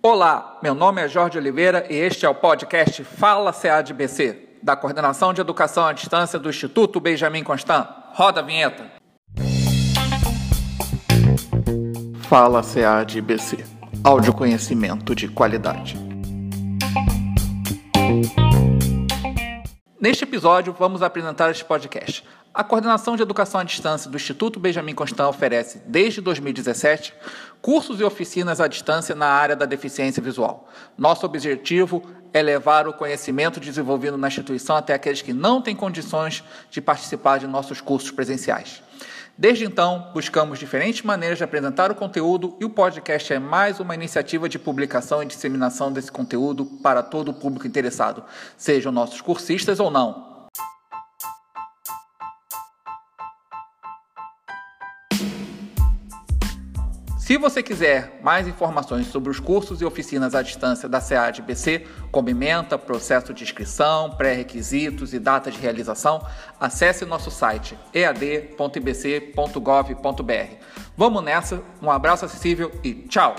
Olá, meu nome é Jorge Oliveira e este é o podcast Fala CADBC, da Coordenação de Educação à Distância do Instituto Benjamin Constant. Roda a vinheta. Fala CADBC, áudio conhecimento de qualidade. Neste episódio, vamos apresentar este podcast. A Coordenação de Educação à Distância do Instituto Benjamin Constant oferece, desde 2017, cursos e oficinas à distância na área da deficiência visual. Nosso objetivo é levar o conhecimento desenvolvido na instituição até aqueles que não têm condições de participar de nossos cursos presenciais. Desde então, buscamos diferentes maneiras de apresentar o conteúdo e o podcast é mais uma iniciativa de publicação e disseminação desse conteúdo para todo o público interessado, sejam nossos cursistas ou não. Se você quiser mais informações sobre os cursos e oficinas à distância da SEAD-BC, como ementa, processo de inscrição, pré-requisitos e data de realização, acesse nosso site ead.ibc.gov.br. Vamos nessa, um abraço acessível e tchau!